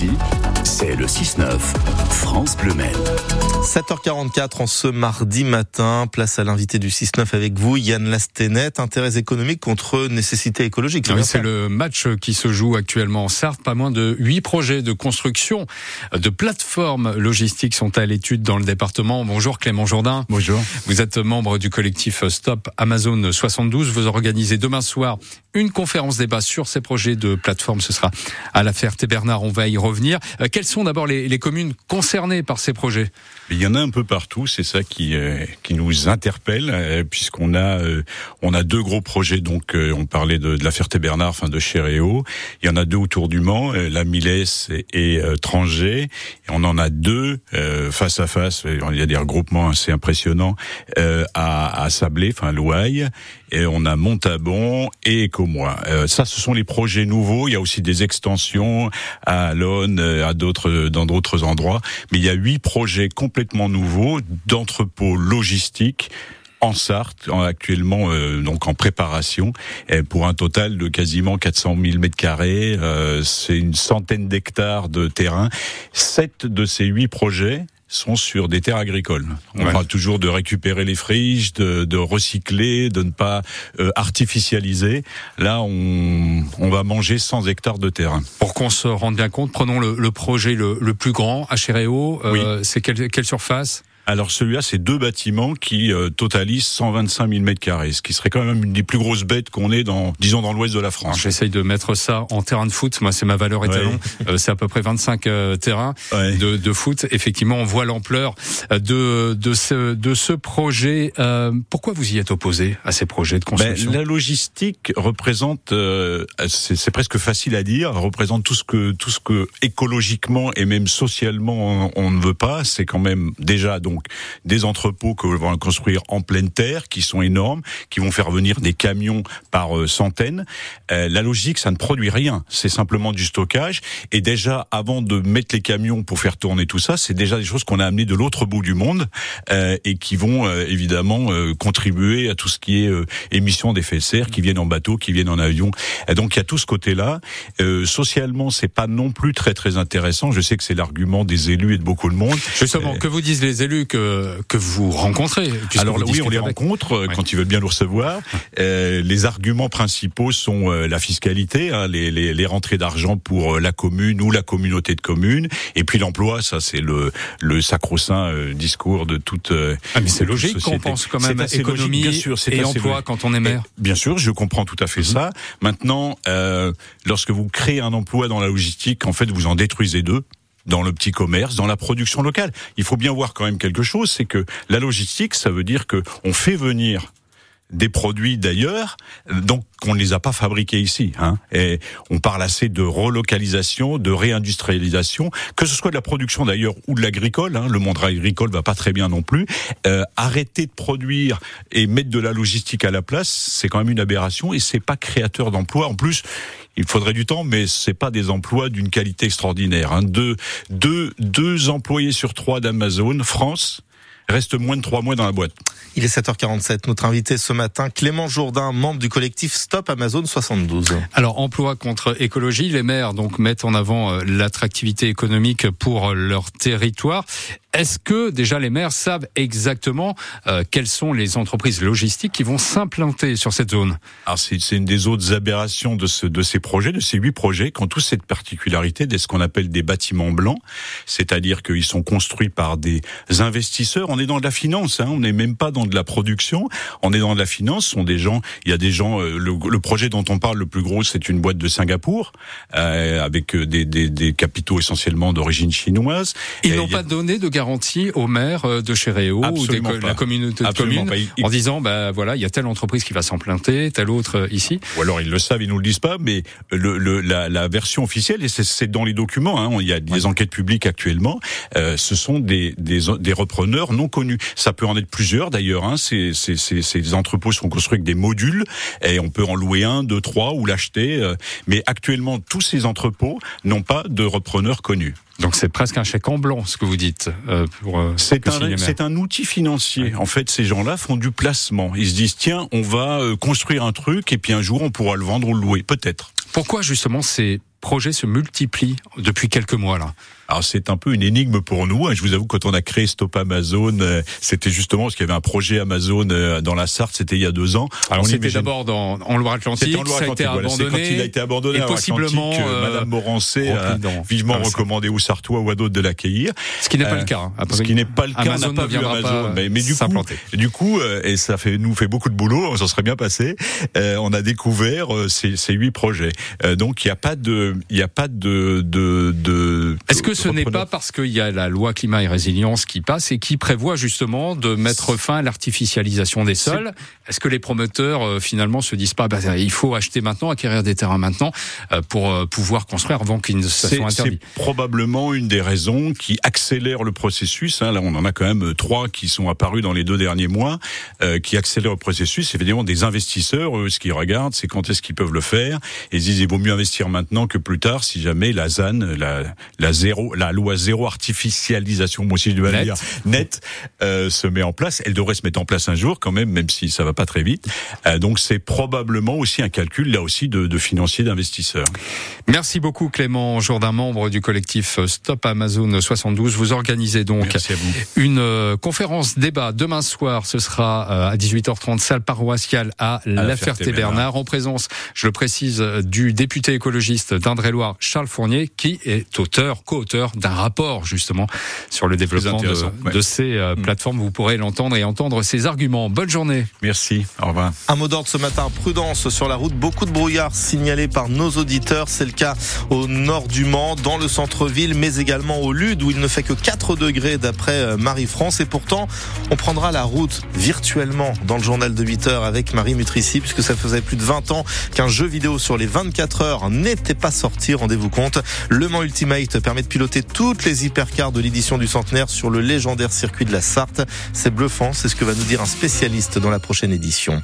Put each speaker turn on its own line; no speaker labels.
Ici, c'est le 6-9, France Bleu
7h44 en ce mardi matin, place à l'invité du 6-9 avec vous, Yann Lastenet, intérêt économique contre nécessité écologique.
Oui, c'est le match qui se joue actuellement en Sarthe. Pas moins de huit projets de construction de plateformes logistiques sont à l'étude dans le département. Bonjour Clément Jourdain.
Bonjour.
Vous êtes membre du collectif Stop Amazon 72. Vous organisez demain soir une conférence débat sur ces projets de plateforme. Ce sera à la Ferté-Bernard. On va y revenir. Euh, quelles sont d'abord les, les, communes concernées par ces projets?
Il y en a un peu partout. C'est ça qui euh, qui nous interpelle euh, puisqu'on a on a deux gros projets. Donc on parlait de, de la Ferté-Bernard, enfin de Chéréo. Il y en a deux autour du Mans, la Milès et, et Trangé. Et on en a deux face à face. Il y a des regroupements assez impressionnants à, à Sablé, enfin Louaille. Et on a Montabon et Écomois. ça, ce sont les projets nouveaux. Il y a aussi des extensions à Lone, à d'autres, dans d'autres endroits. Mais il y a huit projets complètement nouveaux d'entrepôts logistiques en Sarthe, actuellement euh, donc en préparation, pour un total de quasiment 400 000 mètres carrés. Euh, c'est une centaine d'hectares de terrain. Sept de ces huit projets sont sur des terres agricoles. On ouais. parle toujours de récupérer les friches, de, de recycler, de ne pas euh, artificialiser. Là, on, on, va manger 100 hectares de terrain.
Pour qu'on se rende bien compte, prenons le, le projet le, le, plus grand, Chéréo. Euh, oui. C'est quelle, quelle surface?
Alors celui-là, c'est deux bâtiments qui euh, totalisent 125 000 mètres carrés, ce qui serait quand même une des plus grosses bêtes qu'on ait dans, disons, dans l'ouest de la France.
J'essaye de mettre ça en terrain de foot. Moi, c'est ma valeur étalon. Ouais. Euh, c'est à peu près 25 euh, terrains ouais. de, de, foot. Effectivement, on voit l'ampleur de, de, ce, de ce projet. Euh, pourquoi vous y êtes opposé à ces projets de construction?
ben, La logistique représente, c'est presque facile à dire, représente tout ce que tout ce que écologiquement et même socialement on, on ne veut pas. C'est quand même déjà donc des entrepôts que vont construire en pleine terre, qui sont énormes, qui vont faire venir des camions par euh, centaines. Euh, la logique, ça ne produit rien, c'est simplement du stockage. Et déjà, avant de mettre les camions pour faire tourner tout ça, c'est déjà des choses qu'on a amenées de l'autre bout du monde euh, et qui vont euh, évidemment contribuer à tout ce qui est émissions d'effets de serre, qui viennent en bateau, qui viennent en avion. Et donc il y a tout ce côté-là. socialement, c'est pas non plus très très intéressant. Je sais que c'est l'argument des élus et de beaucoup de monde.
Justement, que vous disent les élus que que vous rencontrez
Alors oui, on les avec. rencontre ouais. quand ils veulent bien nous recevoir. Euh, les arguments principaux sont euh, la fiscalité, hein, les, les, les, rentrées d'argent pour euh, la commune ou la communauté de communes, et puis l'emploi. Ça, c'est le, le sacro-saint euh, discours de toute.
ah, mais c'est logique qu'on pense quand même économie logique, sûr, et emploi logique. quand on est maire.
Bien sûr, je comprends tout à fait mmh. ça. Maintenant, lorsque vous créez un emploi dans la logistique, en fait, vous en détruisez deux dans le petit commerce, dans la production locale. Il faut bien voir quand même quelque chose, c'est que la logistique, ça veut dire que on fait venir des produits d'ailleurs, donc qu'on ne les a pas fabriqués ici. Hein. Et on parle assez de relocalisation, de réindustrialisation, que ce soit de la production d'ailleurs ou de l'agricole. Hein. Le monde agricole va pas très bien non plus. Euh, arrêter de produire et mettre de la logistique à la place, c'est quand même une aberration et c'est pas créateur d'emplois. En plus, il faudrait du temps, mais c'est pas des emplois d'une qualité extraordinaire. Hein. Deux, deux, deux employés sur trois d'Amazon France reste moins de trois mois dans la boîte.
Il est 7h47. Notre invité ce matin, Clément Jourdain, membre du collectif Stop Amazon 72.
Alors, emploi contre écologie, les maires donc mettent en avant euh, l'attractivité économique pour leur territoire. Est-ce que déjà les maires savent exactement euh, quelles sont les entreprises logistiques qui vont s'implanter sur cette zone?
Alors c'est une des autres aberrations de, ce, de ces projets, de ces huit projets, qui ont tous cette particularité de ce qu'on appelle des bâtiments blancs, c'est-à-dire qu'ils sont construits par des investisseurs. On est dans de la finance, hein, on n'est même pas dans de la production, on est dans de la finance. Ce sont des gens, il y a des gens. Euh, le, le, projet dont on parle le plus gros, c'est une boîte de Singapour euh, avec des, des, des, capitaux essentiellement d'origine chinoise.
Ils n'ont pas donné de garantie aux maires euh, de Chéréo ou de la communauté de communes en disant bah voilà il y a telle entreprise qui va s'implanter, telle autre euh, ici.
Ou alors ils le savent, ils nous le disent pas, mais le, le la, la, version officielle et c'est dans les documents. Hein, il y a des ouais. enquêtes publiques actuellement. Euh, ce sont des, des, des repreneurs non connus. Ça peut en être plusieurs d'ailleurs. Hein, ces, ces, ces, ces, entrepôts sont construits avec des modules et on peut en louer un, deux, trois ou l'acheter. Euh, mais actuellement tous ces entrepôts n'ont pas de repreneurs connus.
Donc c'est presque un chèque en blanc, ce que vous dites. Euh, euh,
c'est un, c'est un outil financier. Ouais. En fait, ces gens-là font du placement. Ils se disent tiens, on va euh, construire un truc et puis un jour on pourra le vendre ou le louer, peut-être.
Pourquoi justement c'est projets se multiplient depuis quelques mois là.
Alors c'est un peu une énigme pour nous. Hein. Je vous avoue, quand on a créé Stop Amazon, euh, c'était justement parce qu'il y avait un projet Amazon euh, dans la Sarthe. C'était il y a deux ans.
Alors c'était d'abord en Loire-Atlantique.
En Loire
ça a été abandonné.
Quand il a été abandonné et possiblement euh, Madame Morancé a vivement recommandé aux Sartois ou à d'autres de l'accueillir.
Ce qui n'est pas le cas.
Hein. Ce qui n'est pas le cas.
Amazon
on n'a pas vu
Amazon.
mais, du coup, du coup, et ça fait nous fait beaucoup de boulot. On s'en serait bien passé. on a découvert ces, ces huit projets. donc il n'y a pas de, n'y a pas de, de, de
Est-ce que ce n'est pas parce que il y a la loi climat et résilience qui passe et qui prévoit justement de mettre fin à l'artificialisation des sols? Est-ce que les promoteurs euh, finalement se disent pas bah, il faut acheter maintenant, acquérir des terrains maintenant euh, pour euh, pouvoir construire avant qu'ils ne soient interdits?
C'est probablement une des raisons qui accélère le processus. Hein. Là, on en a quand même trois qui sont apparus dans les deux derniers mois, qui accélèrent le processus. Évidemment, des investisseurs, eux, ce qu'ils regardent, c'est quand est-ce qu'ils peuvent le faire. Et ils disent il vaut mieux investir maintenant que plus tard si jamais la ZAN, la, la zéro, la loi zéro artificialisation, moi aussi je dois dire, net, euh, se met en place. Elle devrait se mettre en place un jour quand même, même si ça va pas très vite. Euh, donc c'est probablement aussi un calcul là aussi de, de financiers d'investisseurs.
Merci beaucoup Clément Jourdain, membre du collectif Stop Amazon 72. Vous organisez donc une euh, conférence débat demain soir. Ce sera à 18h30 salle paroissiale à, La Ferté-Bernard en présence, je le précise, du député écologiste d'Indre-et-Loire Charles Fournier qui est auteur, co-auteur d'un rapport justement sur le développement de, ces euh, mm. plateformes. Vous pourrez l'entendre et entendre ses arguments. Bonne journée.
Merci. Au revoir.
Un mot d'ordre ce matin. Prudence sur la route. Beaucoup de brouillard signalé par nos auditeurs. C'est le cas au nord du Mans, dans le centre-ville, mais également au Lude où il ne fait que 4 degrés d'après euh, Marie-France. Et pourtant, on prendra la route virtuellement dans le journal de 8 heures avec Marie Mutrici puisque ça faisait plus de 20 ans qu'un jeu vidéo sur les 24 heures n'était pas Rendez-vous compte. Le Mans Ultimate permet de piloter toutes les hyper hypercar de l'édition du centenaire sur le légendaire circuit de la Sarthe. C'est bluffant, c'est ce que va nous dire un spécialiste dans la prochaine édition.